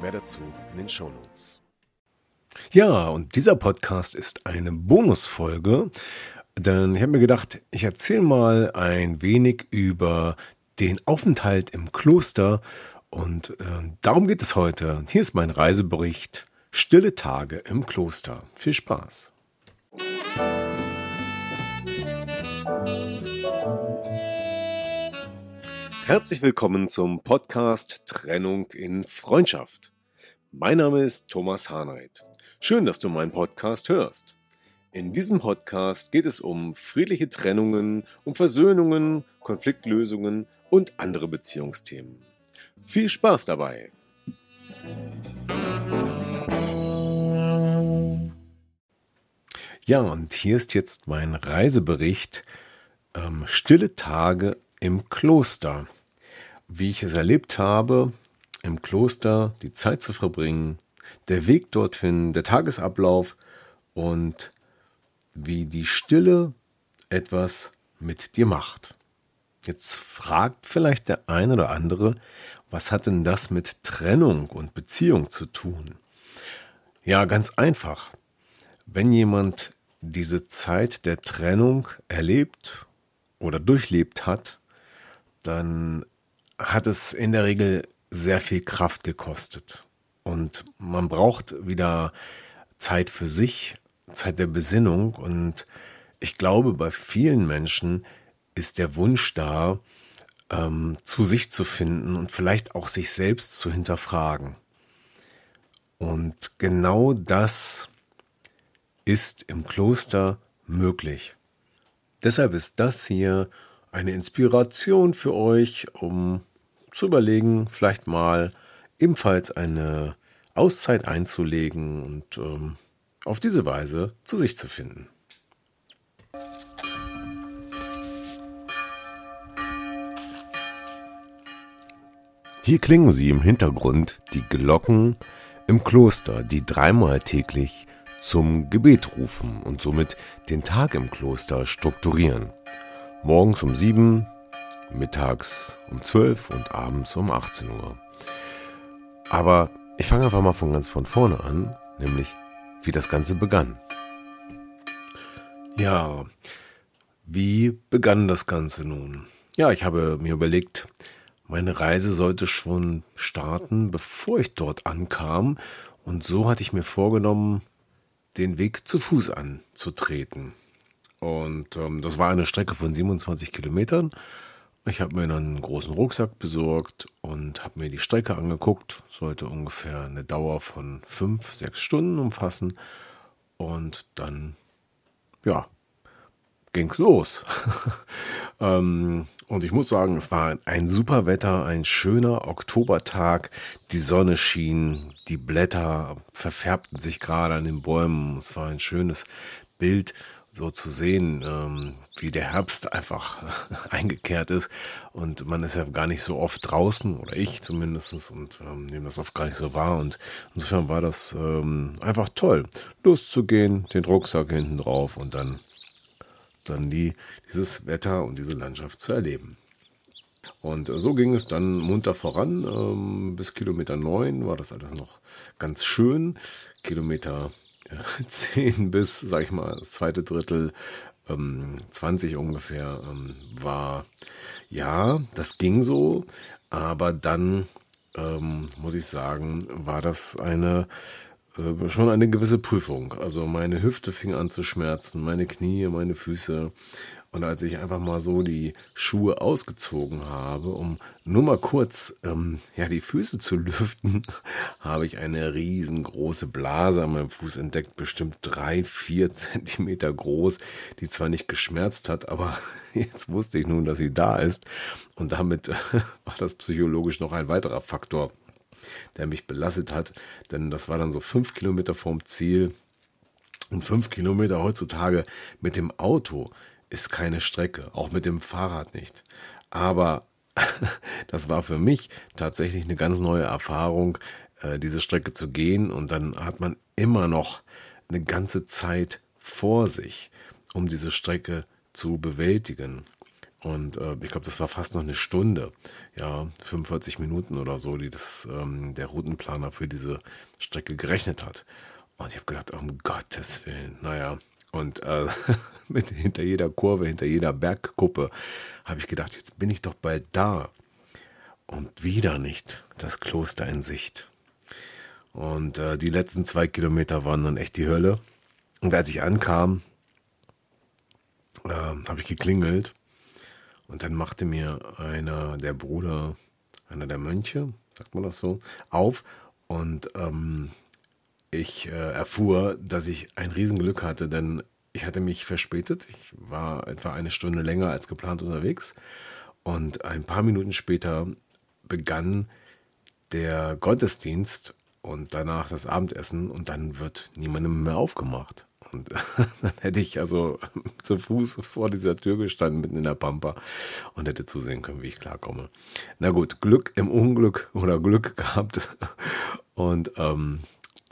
Mehr dazu in den Shownotes. Ja, und dieser Podcast ist eine Bonusfolge, denn ich habe mir gedacht, ich erzähle mal ein wenig über den Aufenthalt im Kloster und äh, darum geht es heute. Hier ist mein Reisebericht Stille Tage im Kloster. Viel Spaß. Herzlich willkommen zum Podcast Trennung in Freundschaft. Mein Name ist Thomas Harnight. Schön, dass du meinen Podcast hörst. In diesem Podcast geht es um friedliche Trennungen, um Versöhnungen, Konfliktlösungen und andere Beziehungsthemen. Viel Spaß dabei! Ja, und hier ist jetzt mein Reisebericht ähm, Stille Tage im Kloster wie ich es erlebt habe, im Kloster die Zeit zu verbringen, der Weg dorthin, der Tagesablauf und wie die Stille etwas mit dir macht. Jetzt fragt vielleicht der eine oder andere, was hat denn das mit Trennung und Beziehung zu tun? Ja, ganz einfach. Wenn jemand diese Zeit der Trennung erlebt oder durchlebt hat, dann hat es in der Regel sehr viel Kraft gekostet. Und man braucht wieder Zeit für sich, Zeit der Besinnung. Und ich glaube, bei vielen Menschen ist der Wunsch da, ähm, zu sich zu finden und vielleicht auch sich selbst zu hinterfragen. Und genau das ist im Kloster möglich. Deshalb ist das hier eine Inspiration für euch, um zu überlegen, vielleicht mal ebenfalls eine Auszeit einzulegen und ähm, auf diese Weise zu sich zu finden. Hier klingen sie im Hintergrund die Glocken im Kloster, die dreimal täglich zum Gebet rufen und somit den Tag im Kloster strukturieren. Morgens um sieben, mittags um 12 und abends um 18 Uhr. Aber ich fange einfach mal von ganz von vorne an, nämlich wie das Ganze begann. Ja, wie begann das Ganze nun? Ja, ich habe mir überlegt, meine Reise sollte schon starten, bevor ich dort ankam. Und so hatte ich mir vorgenommen, den Weg zu Fuß anzutreten. Und ähm, das war eine Strecke von 27 Kilometern. Ich habe mir einen großen Rucksack besorgt und habe mir die Strecke angeguckt. Sollte ungefähr eine Dauer von fünf, sechs Stunden umfassen. Und dann, ja, ging's los. ähm, und ich muss sagen, es war ein super Wetter, ein schöner Oktobertag. Die Sonne schien, die Blätter verfärbten sich gerade an den Bäumen. Es war ein schönes Bild so zu sehen, ähm, wie der Herbst einfach eingekehrt ist. Und man ist ja gar nicht so oft draußen, oder ich zumindest, und ähm, nehme das oft gar nicht so wahr. Und insofern war das ähm, einfach toll, loszugehen, den Rucksack hinten drauf und dann, dann die, dieses Wetter und diese Landschaft zu erleben. Und so ging es dann munter voran. Ähm, bis Kilometer 9 war das alles noch ganz schön. Kilometer 10 bis, sag ich mal, das zweite Drittel, ähm, 20 ungefähr, ähm, war, ja, das ging so, aber dann, ähm, muss ich sagen, war das eine, äh, schon eine gewisse Prüfung. Also meine Hüfte fing an zu schmerzen, meine Knie, meine Füße und als ich einfach mal so die Schuhe ausgezogen habe, um nur mal kurz ähm, ja, die Füße zu lüften, habe ich eine riesengroße Blase an meinem Fuß entdeckt, bestimmt drei, vier Zentimeter groß, die zwar nicht geschmerzt hat, aber jetzt wusste ich nun, dass sie da ist. Und damit war das psychologisch noch ein weiterer Faktor, der mich belastet hat, denn das war dann so fünf Kilometer vorm Ziel. Und fünf Kilometer heutzutage mit dem Auto ist keine Strecke, auch mit dem Fahrrad nicht. Aber das war für mich tatsächlich eine ganz neue Erfahrung, äh, diese Strecke zu gehen. Und dann hat man immer noch eine ganze Zeit vor sich, um diese Strecke zu bewältigen. Und äh, ich glaube, das war fast noch eine Stunde, ja, 45 Minuten oder so, die das ähm, der Routenplaner für diese Strecke gerechnet hat. Und ich habe gedacht, um Gottes Willen, naja. Und äh, mit, hinter jeder Kurve, hinter jeder Bergkuppe habe ich gedacht, jetzt bin ich doch bald da. Und wieder nicht das Kloster in Sicht. Und äh, die letzten zwei Kilometer waren dann echt die Hölle. Und als ich ankam, äh, habe ich geklingelt. Und dann machte mir einer der Bruder, einer der Mönche, sagt man das so, auf. Und ähm, ich äh, erfuhr, dass ich ein Riesenglück hatte, denn ich hatte mich verspätet. Ich war etwa eine Stunde länger als geplant unterwegs. Und ein paar Minuten später begann der Gottesdienst und danach das Abendessen und dann wird niemandem mehr aufgemacht. Und dann hätte ich also zu Fuß vor dieser Tür gestanden, mitten in der Pampa und hätte zusehen können, wie ich klarkomme. Na gut, Glück im Unglück oder Glück gehabt. Und ähm,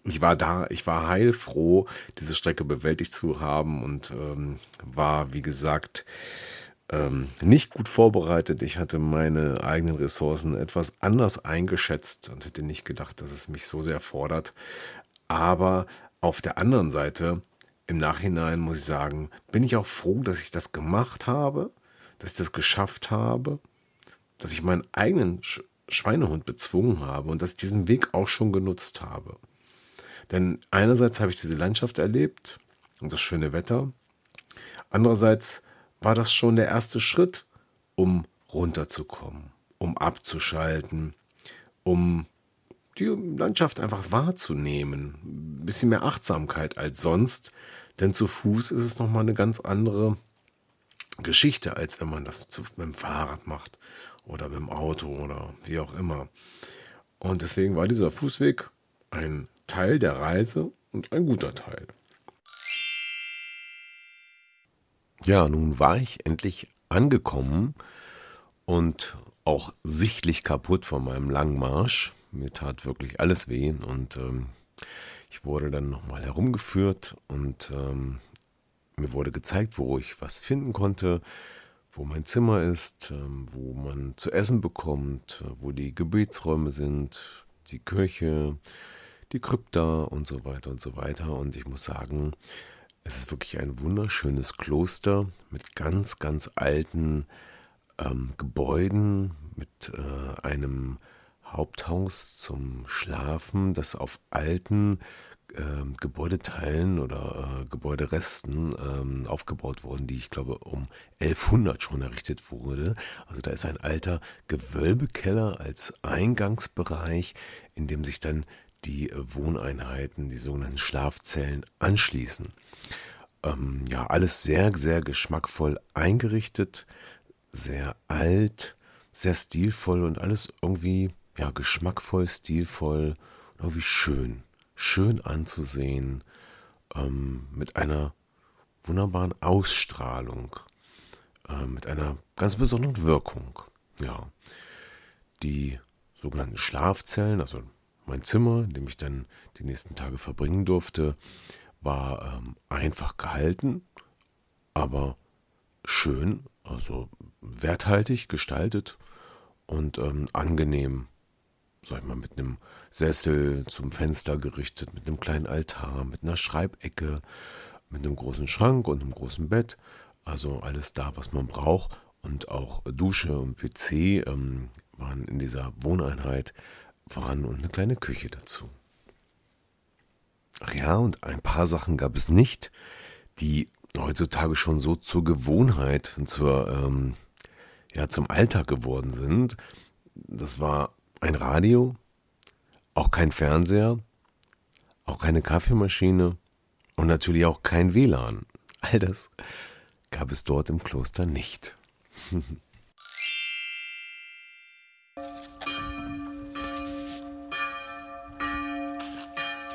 ich war da, ich war heilfroh, diese Strecke bewältigt zu haben und ähm, war, wie gesagt, ähm, nicht gut vorbereitet. Ich hatte meine eigenen Ressourcen etwas anders eingeschätzt und hätte nicht gedacht, dass es mich so sehr fordert. Aber auf der anderen Seite, im Nachhinein muss ich sagen, bin ich auch froh, dass ich das gemacht habe, dass ich das geschafft habe, dass ich meinen eigenen Schweinehund bezwungen habe und dass ich diesen Weg auch schon genutzt habe. Denn einerseits habe ich diese Landschaft erlebt und das schöne Wetter. Andererseits war das schon der erste Schritt, um runterzukommen, um abzuschalten, um die Landschaft einfach wahrzunehmen. Ein bisschen mehr Achtsamkeit als sonst, denn zu Fuß ist es nochmal eine ganz andere Geschichte, als wenn man das mit dem Fahrrad macht oder mit dem Auto oder wie auch immer. Und deswegen war dieser Fußweg ein Teil der Reise und ein guter Teil. Ja, nun war ich endlich angekommen und auch sichtlich kaputt von meinem langen Marsch. Mir tat wirklich alles weh und ähm, ich wurde dann nochmal herumgeführt und ähm, mir wurde gezeigt, wo ich was finden konnte, wo mein Zimmer ist, ähm, wo man zu essen bekommt, wo die Gebetsräume sind, die Kirche, die Krypta und so weiter und so weiter. Und ich muss sagen, es ist wirklich ein wunderschönes Kloster mit ganz, ganz alten ähm, Gebäuden, mit äh, einem Haupthaus zum Schlafen, das auf alten äh, Gebäudeteilen oder äh, Gebäuderesten ähm, aufgebaut wurden, die ich glaube um 1100 schon errichtet wurde. Also da ist ein alter Gewölbekeller als Eingangsbereich, in dem sich dann die Wohneinheiten, die sogenannten Schlafzellen anschließen. Ähm, ja, alles sehr, sehr geschmackvoll eingerichtet, sehr alt, sehr stilvoll und alles irgendwie, ja, geschmackvoll, stilvoll, irgendwie schön, schön anzusehen, ähm, mit einer wunderbaren Ausstrahlung, äh, mit einer ganz besonderen Wirkung. Ja, die sogenannten Schlafzellen, also mein Zimmer, in dem ich dann die nächsten Tage verbringen durfte, war ähm, einfach gehalten, aber schön, also werthaltig gestaltet und ähm, angenehm, sag ich mal, mit einem Sessel zum Fenster gerichtet, mit einem kleinen Altar, mit einer Schreibecke, mit einem großen Schrank und einem großen Bett. Also alles da, was man braucht. Und auch Dusche und PC ähm, waren in dieser Wohneinheit waren und eine kleine Küche dazu. Ach ja, und ein paar Sachen gab es nicht, die heutzutage schon so zur Gewohnheit und zur, ähm, ja, zum Alltag geworden sind. Das war ein Radio, auch kein Fernseher, auch keine Kaffeemaschine und natürlich auch kein WLAN. All das gab es dort im Kloster nicht.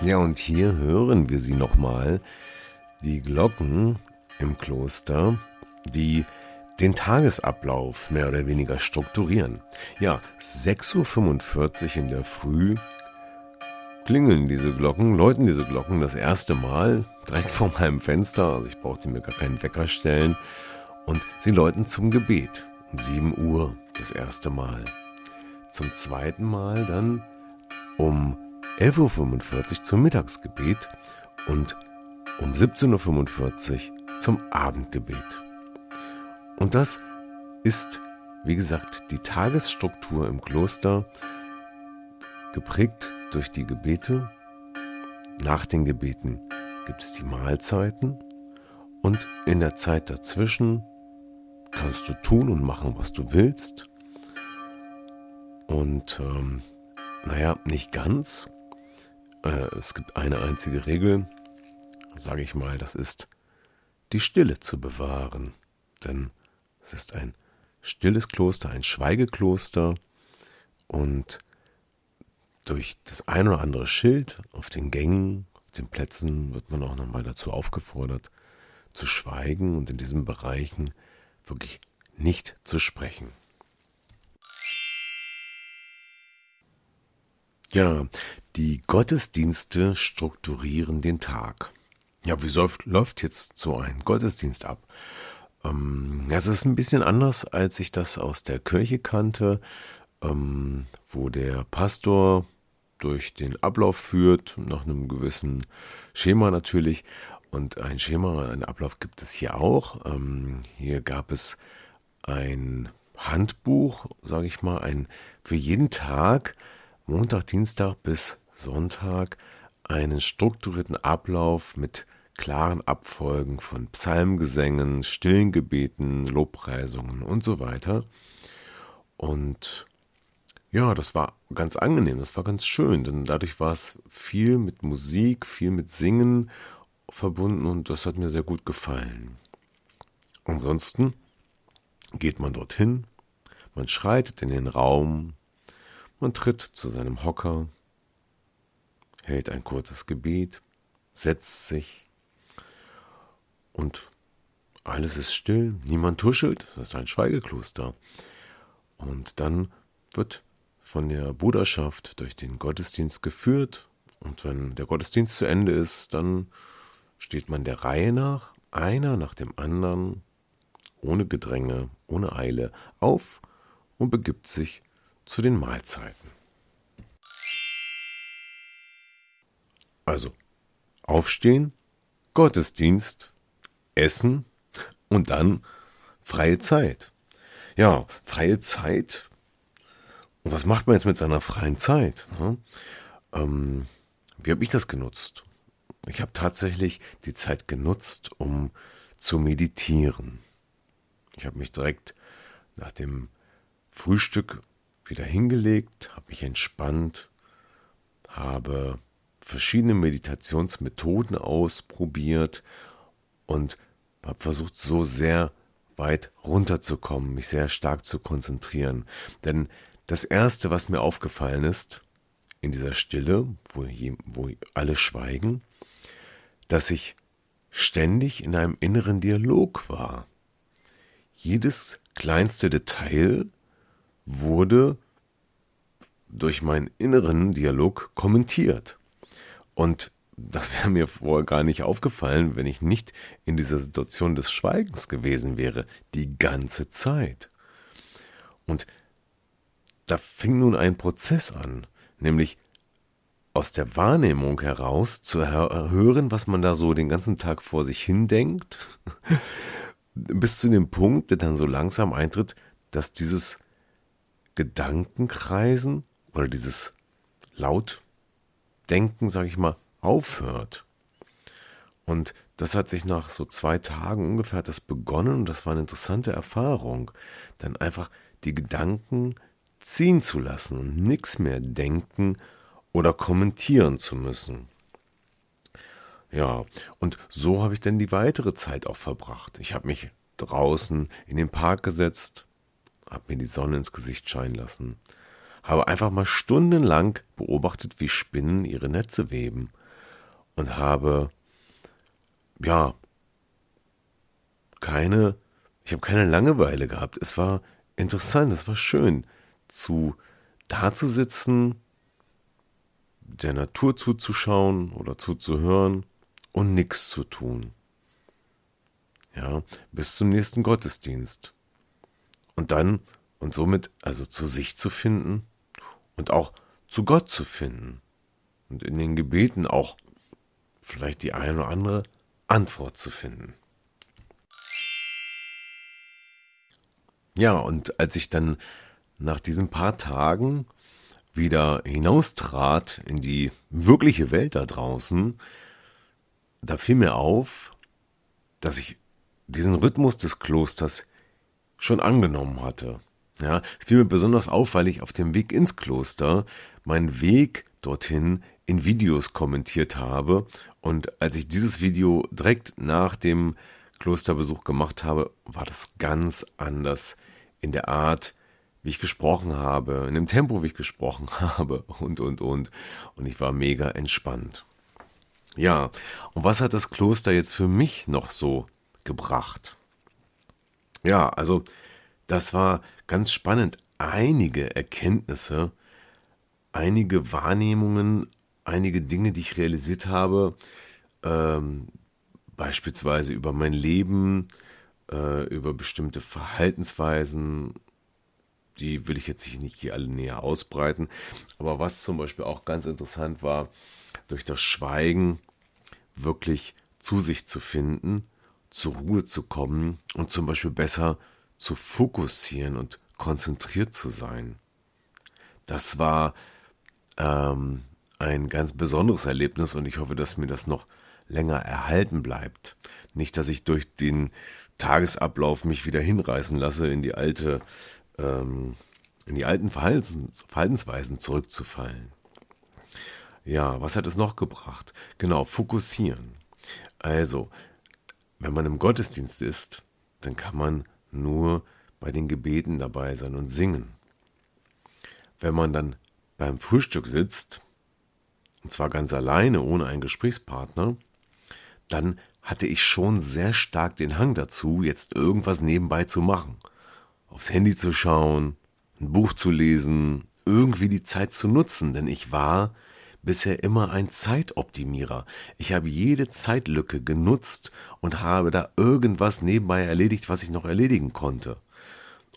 Ja, und hier hören wir sie nochmal, die Glocken im Kloster, die den Tagesablauf mehr oder weniger strukturieren. Ja, 6.45 Uhr in der Früh klingeln diese Glocken, läuten diese Glocken das erste Mal direkt vor meinem Fenster. Also ich brauchte mir gar keinen Wecker stellen. Und sie läuten zum Gebet um 7 Uhr das erste Mal. Zum zweiten Mal dann um 11.45 Uhr zum Mittagsgebet und um 17.45 Uhr zum Abendgebet. Und das ist, wie gesagt, die Tagesstruktur im Kloster, geprägt durch die Gebete. Nach den Gebeten gibt es die Mahlzeiten und in der Zeit dazwischen kannst du tun und machen, was du willst. Und ähm, naja, nicht ganz. Äh, es gibt eine einzige Regel, sage ich mal, das ist die Stille zu bewahren. Denn es ist ein stilles Kloster, ein Schweigekloster und durch das ein oder andere Schild auf den Gängen, auf den Plätzen wird man auch nochmal dazu aufgefordert, zu schweigen und in diesen Bereichen wirklich nicht zu sprechen. Ja, die Gottesdienste strukturieren den Tag. Ja, wie läuft jetzt so ein Gottesdienst ab? Ähm, es ist ein bisschen anders, als ich das aus der Kirche kannte, ähm, wo der Pastor durch den Ablauf führt, nach einem gewissen Schema natürlich. Und ein Schema, einen Ablauf gibt es hier auch. Ähm, hier gab es ein Handbuch, sage ich mal, ein für jeden Tag, Montag, Dienstag bis Sonntag, einen strukturierten Ablauf mit klaren Abfolgen von Psalmgesängen, stillen Gebeten, Lobpreisungen und so weiter. Und ja, das war ganz angenehm, das war ganz schön, denn dadurch war es viel mit Musik, viel mit Singen verbunden und das hat mir sehr gut gefallen. Ansonsten geht man dorthin, man schreitet in den Raum, man tritt zu seinem Hocker, hält ein kurzes Gebet, setzt sich und alles ist still, niemand tuschelt, das ist ein Schweigekloster. Und dann wird von der Bruderschaft durch den Gottesdienst geführt und wenn der Gottesdienst zu Ende ist, dann steht man der Reihe nach, einer nach dem anderen, ohne Gedränge, ohne Eile, auf und begibt sich zu den Mahlzeiten. Also, aufstehen, Gottesdienst, Essen und dann freie Zeit. Ja, freie Zeit. Und was macht man jetzt mit seiner freien Zeit? Ne? Ähm, wie habe ich das genutzt? Ich habe tatsächlich die Zeit genutzt, um zu meditieren. Ich habe mich direkt nach dem Frühstück wieder hingelegt, habe mich entspannt, habe verschiedene Meditationsmethoden ausprobiert und habe versucht, so sehr weit runterzukommen, mich sehr stark zu konzentrieren. Denn das Erste, was mir aufgefallen ist, in dieser Stille, wo, wo alle schweigen, dass ich ständig in einem inneren Dialog war. Jedes kleinste Detail wurde durch meinen inneren Dialog kommentiert. Und das wäre mir vorher gar nicht aufgefallen, wenn ich nicht in dieser Situation des Schweigens gewesen wäre, die ganze Zeit. Und da fing nun ein Prozess an, nämlich aus der Wahrnehmung heraus zu hören, was man da so den ganzen Tag vor sich hin denkt, bis zu dem Punkt, der dann so langsam eintritt, dass dieses Gedankenkreisen oder dieses Lautdenken, sage ich mal, aufhört. Und das hat sich nach so zwei Tagen ungefähr hat das begonnen und das war eine interessante Erfahrung, dann einfach die Gedanken ziehen zu lassen und nichts mehr denken oder kommentieren zu müssen. Ja, und so habe ich dann die weitere Zeit auch verbracht. Ich habe mich draußen in den Park gesetzt, habe mir die Sonne ins Gesicht scheinen lassen, habe einfach mal stundenlang beobachtet, wie Spinnen ihre Netze weben und habe, ja, keine, ich habe keine Langeweile gehabt. Es war interessant, es war schön, zu da zu sitzen, der Natur zuzuschauen oder zuzuhören und nichts zu tun. Ja, bis zum nächsten Gottesdienst. Und dann und somit also zu sich zu finden und auch zu Gott zu finden und in den Gebeten auch vielleicht die eine oder andere Antwort zu finden. Ja, und als ich dann nach diesen paar Tagen wieder hinaustrat in die wirkliche Welt da draußen, da fiel mir auf, dass ich diesen Rhythmus des Klosters schon angenommen hatte. Ja, es fiel mir besonders auf, weil ich auf dem Weg ins Kloster meinen Weg dorthin in Videos kommentiert habe. Und als ich dieses Video direkt nach dem Klosterbesuch gemacht habe, war das ganz anders in der Art, wie ich gesprochen habe, in dem Tempo, wie ich gesprochen habe und, und, und. Und ich war mega entspannt. Ja, und was hat das Kloster jetzt für mich noch so gebracht? Ja, also das war ganz spannend. Einige Erkenntnisse, einige Wahrnehmungen, einige Dinge, die ich realisiert habe, ähm, beispielsweise über mein Leben, äh, über bestimmte Verhaltensweisen, die will ich jetzt nicht hier alle näher ausbreiten. Aber was zum Beispiel auch ganz interessant war, durch das Schweigen wirklich zu sich zu finden, zur Ruhe zu kommen und zum Beispiel besser zu fokussieren und konzentriert zu sein. Das war ähm, ein ganz besonderes Erlebnis und ich hoffe, dass mir das noch länger erhalten bleibt. Nicht, dass ich durch den Tagesablauf mich wieder hinreißen lasse, in die alte, ähm, in die alten Verhaltens Verhaltensweisen zurückzufallen. Ja, was hat es noch gebracht? Genau, fokussieren. Also, wenn man im Gottesdienst ist, dann kann man nur bei den Gebeten dabei sein und singen. Wenn man dann beim Frühstück sitzt, und zwar ganz alleine, ohne einen Gesprächspartner, dann hatte ich schon sehr stark den Hang dazu, jetzt irgendwas nebenbei zu machen. Aufs Handy zu schauen, ein Buch zu lesen, irgendwie die Zeit zu nutzen, denn ich war bisher immer ein Zeitoptimierer. Ich habe jede Zeitlücke genutzt und habe da irgendwas nebenbei erledigt, was ich noch erledigen konnte.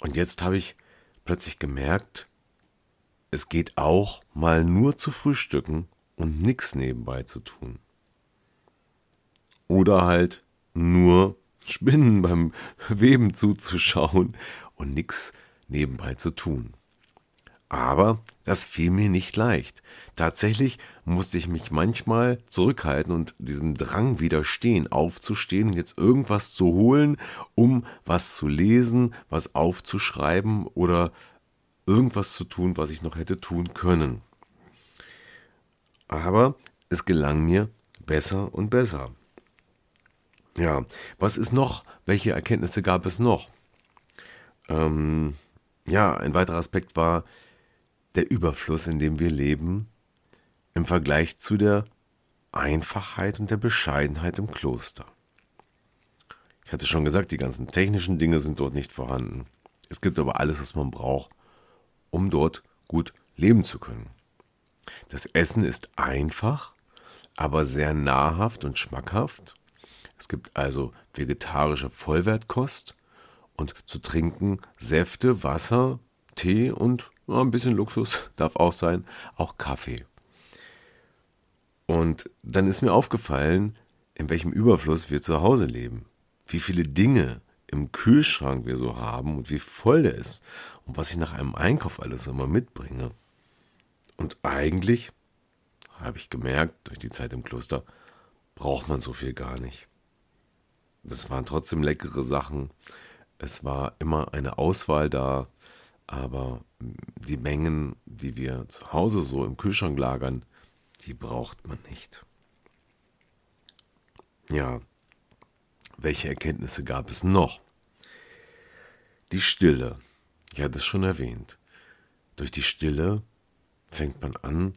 Und jetzt habe ich plötzlich gemerkt, es geht auch mal nur zu frühstücken und nichts nebenbei zu tun. Oder halt nur Spinnen beim Weben zuzuschauen und nichts nebenbei zu tun. Aber das fiel mir nicht leicht. Tatsächlich musste ich mich manchmal zurückhalten und diesem Drang widerstehen, aufzustehen und jetzt irgendwas zu holen, um was zu lesen, was aufzuschreiben oder irgendwas zu tun, was ich noch hätte tun können. Aber es gelang mir besser und besser. Ja, was ist noch? Welche Erkenntnisse gab es noch? Ähm, ja, ein weiterer Aspekt war, der Überfluss, in dem wir leben, im Vergleich zu der Einfachheit und der Bescheidenheit im Kloster. Ich hatte schon gesagt, die ganzen technischen Dinge sind dort nicht vorhanden. Es gibt aber alles, was man braucht, um dort gut leben zu können. Das Essen ist einfach, aber sehr nahrhaft und schmackhaft. Es gibt also vegetarische Vollwertkost und zu trinken Säfte, Wasser, Tee und ja, ein bisschen Luxus darf auch sein, auch Kaffee. Und dann ist mir aufgefallen, in welchem Überfluss wir zu Hause leben. Wie viele Dinge im Kühlschrank wir so haben und wie voll der ist und was ich nach einem Einkauf alles immer mitbringe. Und eigentlich, habe ich gemerkt, durch die Zeit im Kloster, braucht man so viel gar nicht. Das waren trotzdem leckere Sachen. Es war immer eine Auswahl da, aber die Mengen, die wir zu Hause so im Kühlschrank lagern, die braucht man nicht. Ja, welche Erkenntnisse gab es noch? Die Stille. Ich hatte es schon erwähnt. Durch die Stille fängt man an,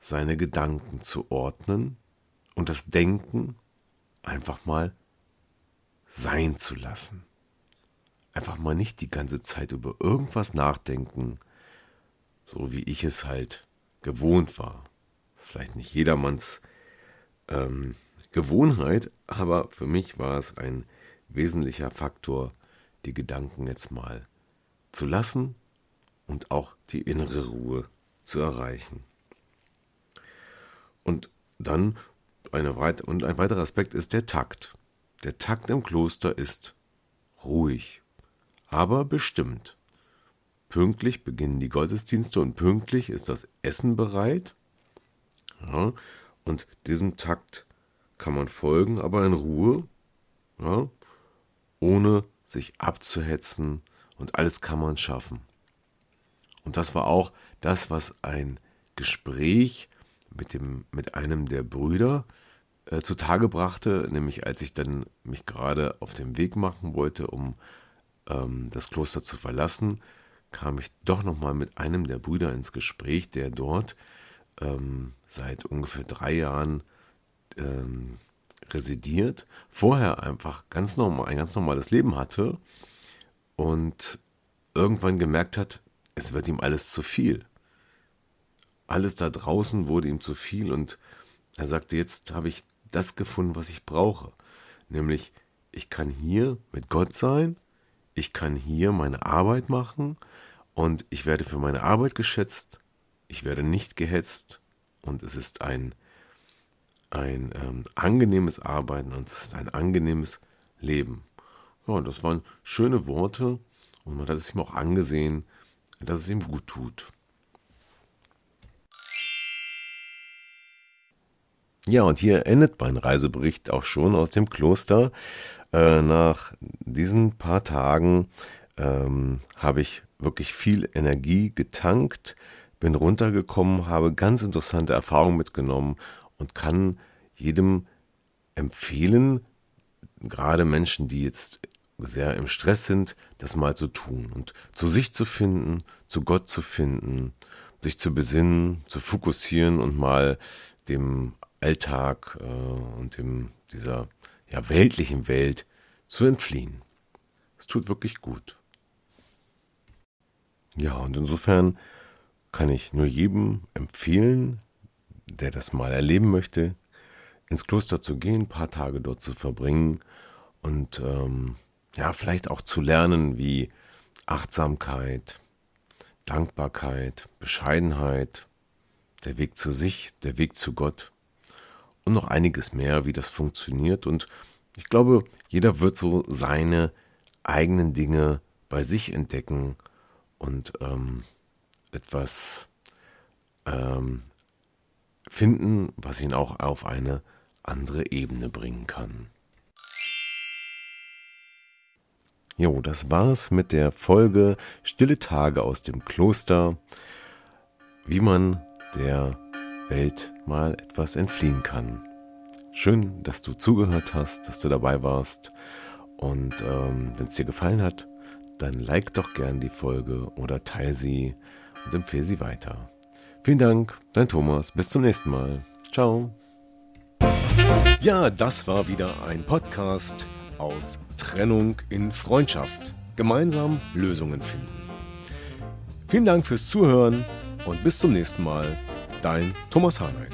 seine Gedanken zu ordnen und das Denken einfach mal sein zu lassen. Einfach mal nicht die ganze Zeit über irgendwas nachdenken, so wie ich es halt gewohnt war. Das ist vielleicht nicht jedermanns ähm, Gewohnheit, aber für mich war es ein wesentlicher Faktor, die Gedanken jetzt mal zu lassen und auch die innere Ruhe zu erreichen. Und dann eine weit und ein weiterer Aspekt ist der Takt. Der Takt im Kloster ist ruhig, aber bestimmt. Pünktlich beginnen die Gottesdienste und pünktlich ist das Essen bereit. Ja, und diesem Takt kann man folgen, aber in Ruhe, ja, ohne sich abzuhetzen und alles kann man schaffen. Und das war auch das, was ein Gespräch mit, dem, mit einem der Brüder äh, zutage brachte, nämlich als ich dann mich gerade auf den Weg machen wollte, um ähm, das Kloster zu verlassen, kam ich doch nochmal mit einem der Brüder ins Gespräch, der dort ähm, seit ungefähr drei Jahren ähm, residiert, vorher einfach ganz normal, ein ganz normales Leben hatte und irgendwann gemerkt hat, es wird ihm alles zu viel. Alles da draußen wurde ihm zu viel und er sagte, jetzt habe ich das gefunden, was ich brauche. Nämlich, ich kann hier mit Gott sein, ich kann hier meine Arbeit machen und ich werde für meine Arbeit geschätzt, ich werde nicht gehetzt und es ist ein, ein ähm, angenehmes Arbeiten und es ist ein angenehmes Leben. Ja, das waren schöne Worte und man hat es ihm auch angesehen, dass es ihm gut tut. Ja, und hier endet mein Reisebericht auch schon aus dem Kloster. Äh, nach diesen paar Tagen ähm, habe ich wirklich viel Energie getankt, bin runtergekommen, habe ganz interessante Erfahrungen mitgenommen und kann jedem empfehlen, gerade Menschen, die jetzt sehr im Stress sind, das mal zu tun und zu sich zu finden, zu Gott zu finden, sich zu besinnen, zu fokussieren und mal dem Alltag äh, und dem, dieser ja, weltlichen Welt zu entfliehen. Es tut wirklich gut. Ja, und insofern kann ich nur jedem empfehlen, der das mal erleben möchte, ins Kloster zu gehen, ein paar Tage dort zu verbringen und ähm, ja, vielleicht auch zu lernen, wie Achtsamkeit, Dankbarkeit, Bescheidenheit, der Weg zu sich, der Weg zu Gott und noch einiges mehr, wie das funktioniert. Und ich glaube, jeder wird so seine eigenen Dinge bei sich entdecken und ähm, etwas ähm, finden, was ihn auch auf eine andere Ebene bringen kann. Jo, das war's mit der Folge Stille Tage aus dem Kloster, wie man der Welt mal etwas entfliehen kann. Schön, dass du zugehört hast, dass du dabei warst. Und ähm, wenn es dir gefallen hat, dann like doch gern die Folge oder teile sie und empfehle sie weiter. Vielen Dank, dein Thomas. Bis zum nächsten Mal. Ciao. Ja, das war wieder ein Podcast aus Trennung in Freundschaft. Gemeinsam Lösungen finden. Vielen Dank fürs Zuhören und bis zum nächsten Mal. Dein Thomas Harnight.